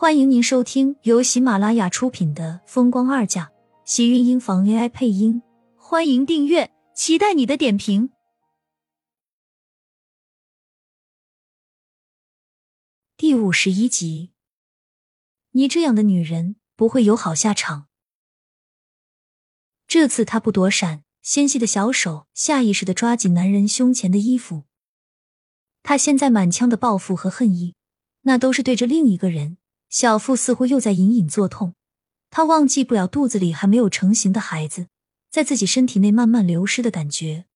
欢迎您收听由喜马拉雅出品的《风光二嫁》，喜运音房 AI 配音。欢迎订阅，期待你的点评。第五十一集，你这样的女人不会有好下场。这次她不躲闪，纤细的小手下意识的抓紧男人胸前的衣服。她现在满腔的报复和恨意，那都是对着另一个人。小腹似乎又在隐隐作痛，她忘记不了肚子里还没有成型的孩子在自己身体内慢慢流失的感觉。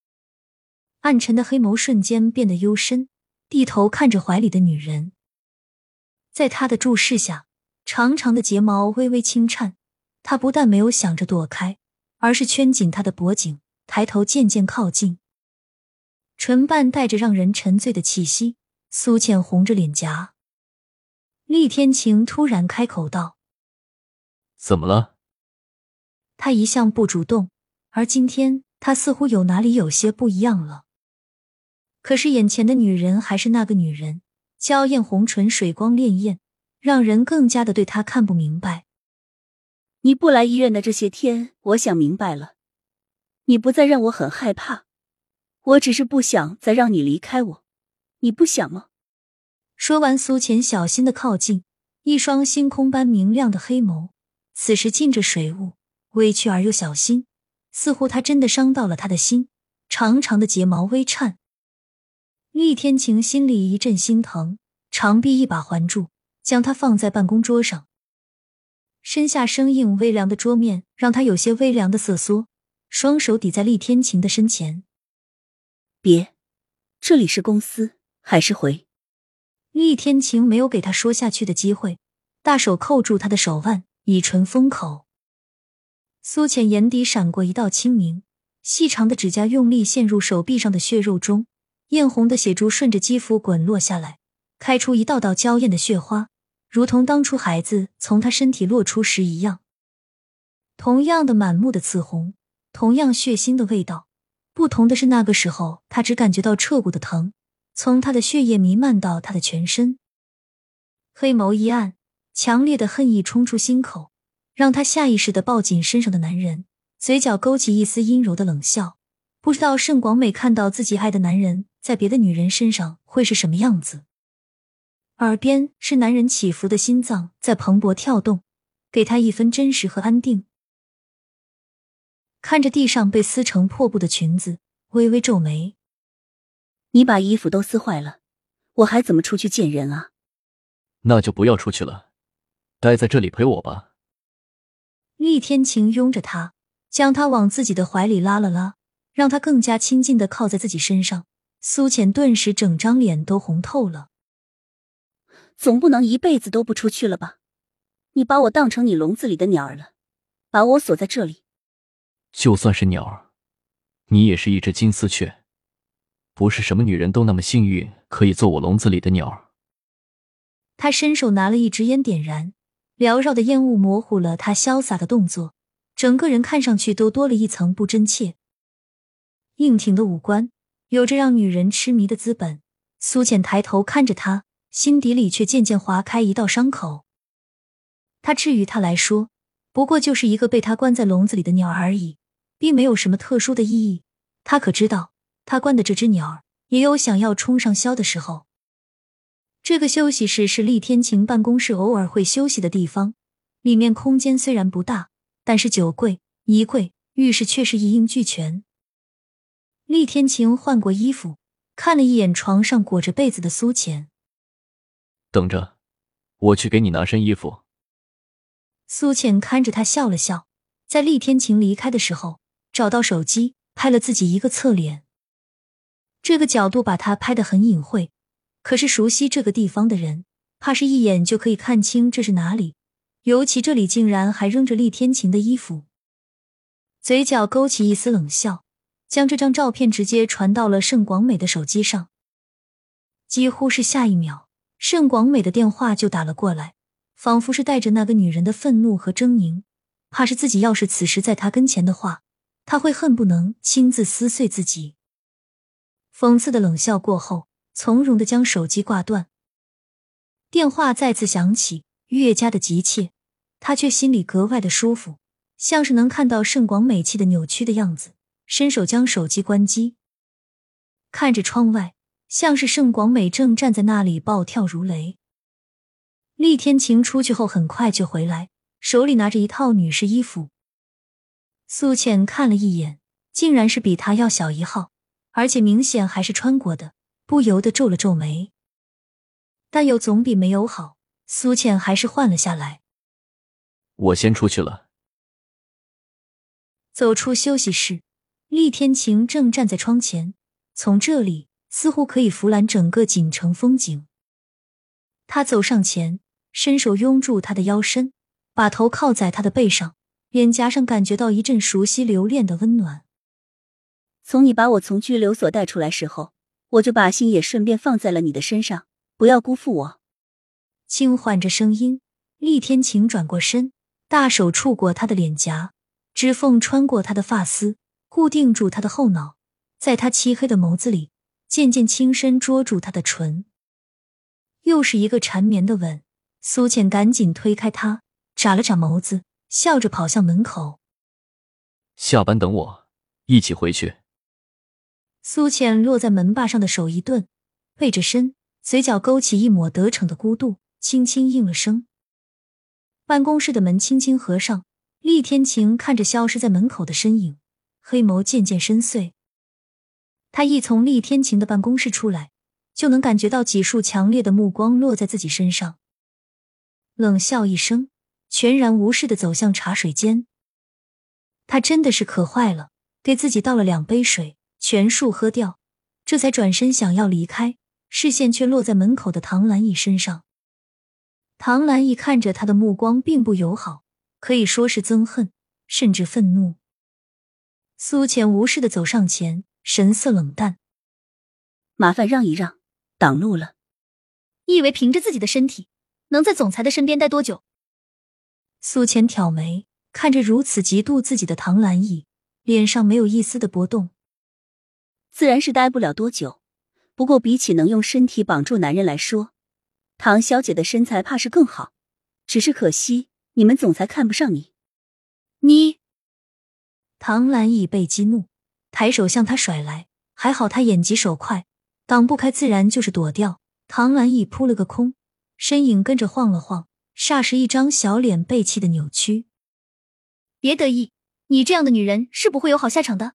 暗沉的黑眸瞬间变得幽深，低头看着怀里的女人，在他的注视下，长长的睫毛微微轻颤。他不但没有想着躲开，而是圈紧她的脖颈，抬头渐渐靠近，唇瓣带着让人沉醉的气息，苏浅红着脸颊。厉天晴突然开口道：“怎么了？”他一向不主动，而今天他似乎有哪里有些不一样了。可是眼前的女人还是那个女人，娇艳红唇，水光潋滟，让人更加的对她看不明白。你不来医院的这些天，我想明白了，你不再让我很害怕，我只是不想再让你离开我，你不想吗？说完，苏浅小心的靠近，一双星空般明亮的黑眸，此时浸着水雾，委屈而又小心，似乎他真的伤到了他的心。长长的睫毛微颤，厉天晴心里一阵心疼，长臂一把环住，将他放在办公桌上。身下生硬微凉的桌面让他有些微凉的瑟缩，双手抵在厉天晴的身前。别，这里是公司，还是回？厉天晴没有给他说下去的机会，大手扣住他的手腕，以唇封口。苏浅眼底闪过一道清明，细长的指甲用力陷入手臂上的血肉中，艳红的血珠顺着肌肤滚落下来，开出一道道娇艳的血花，如同当初孩子从他身体落出时一样。同样的满目的紫红，同样血腥的味道，不同的是那个时候他只感觉到彻骨的疼。从他的血液弥漫到他的全身，黑眸一暗，强烈的恨意冲出心口，让他下意识的抱紧身上的男人，嘴角勾起一丝阴柔的冷笑。不知道盛广美看到自己爱的男人在别的女人身上会是什么样子。耳边是男人起伏的心脏在蓬勃跳动，给他一分真实和安定。看着地上被撕成破布的裙子，微微皱眉。你把衣服都撕坏了，我还怎么出去见人啊？那就不要出去了，待在这里陪我吧。厉天晴拥着他，将他往自己的怀里拉了拉，让他更加亲近的靠在自己身上。苏浅顿时整张脸都红透了。总不能一辈子都不出去了吧？你把我当成你笼子里的鸟儿了，把我锁在这里。就算是鸟儿，你也是一只金丝雀。不是什么女人都那么幸运，可以做我笼子里的鸟。他伸手拿了一支烟，点燃，缭绕的烟雾模糊了他潇洒的动作，整个人看上去都多了一层不真切。硬挺的五官，有着让女人痴迷的资本。苏浅抬头看着他，心底里却渐渐划开一道伤口。他至于他来说，不过就是一个被他关在笼子里的鸟而已，并没有什么特殊的意义。他可知道？他关的这只鸟儿也有想要冲上霄的时候。这个休息室是厉天晴办公室偶尔会休息的地方，里面空间虽然不大，但是酒柜、衣柜、浴室却是一应俱全。厉天晴换过衣服，看了一眼床上裹着被子的苏浅，等着，我去给你拿身衣服。苏浅看着他笑了笑，在厉天晴离开的时候，找到手机拍了自己一个侧脸。这个角度把他拍得很隐晦，可是熟悉这个地方的人，怕是一眼就可以看清这是哪里。尤其这里竟然还扔着厉天晴的衣服，嘴角勾起一丝冷笑，将这张照片直接传到了盛广美的手机上。几乎是下一秒，盛广美的电话就打了过来，仿佛是带着那个女人的愤怒和狰狞，怕是自己要是此时在他跟前的话，他会恨不能亲自撕碎自己。讽刺的冷笑过后，从容的将手机挂断。电话再次响起，越加的急切，他却心里格外的舒服，像是能看到盛广美气的扭曲的样子，伸手将手机关机，看着窗外，像是盛广美正站在那里暴跳如雷。厉天晴出去后很快就回来，手里拿着一套女士衣服。苏浅看了一眼，竟然是比他要小一号，而且明显还是穿过的，不由得皱了皱眉。但有总比没有好，苏浅还是换了下来。我先出去了。走出休息室，厉天晴正站在窗前，从这里似乎可以俯览整个锦城风景。他走上前。伸手拥住他的腰身，把头靠在他的背上，脸颊上感觉到一阵熟悉留恋的温暖。从你把我从拘留所带出来时候，我就把心也顺便放在了你的身上，不要辜负我。轻缓着声音，厉天晴转过身，大手触过他的脸颊，指缝穿过他的发丝，固定住他的后脑，在他漆黑的眸子里，渐渐轻身捉住他的唇。又是一个缠绵的吻。苏浅赶紧推开他，眨了眨眸子，笑着跑向门口。下班等我，一起回去。苏浅落在门把上的手一顿，背着身，嘴角勾起一抹得逞的孤独，轻轻应了声。办公室的门轻轻合上，厉天晴看着消失在门口的身影，黑眸渐渐深邃。他一从厉天晴的办公室出来，就能感觉到几束强烈的目光落在自己身上。冷笑一声，全然无视的走向茶水间。他真的是渴坏了，给自己倒了两杯水，全数喝掉，这才转身想要离开，视线却落在门口的唐兰逸身上。唐兰逸看着他的目光并不友好，可以说是憎恨，甚至愤怒。苏浅无视的走上前，神色冷淡：“麻烦让一让，挡路了。你以为凭着自己的身体？”能在总裁的身边待多久？苏浅挑眉，看着如此嫉妒自己的唐兰逸，脸上没有一丝的波动。自然是待不了多久，不过比起能用身体绑住男人来说，唐小姐的身材怕是更好。只是可惜，你们总裁看不上你。你，唐兰逸被激怒，抬手向他甩来，还好他眼疾手快，挡不开，自然就是躲掉。唐兰逸扑了个空。身影跟着晃了晃，霎时一张小脸被气的扭曲。别得意，你这样的女人是不会有好下场的。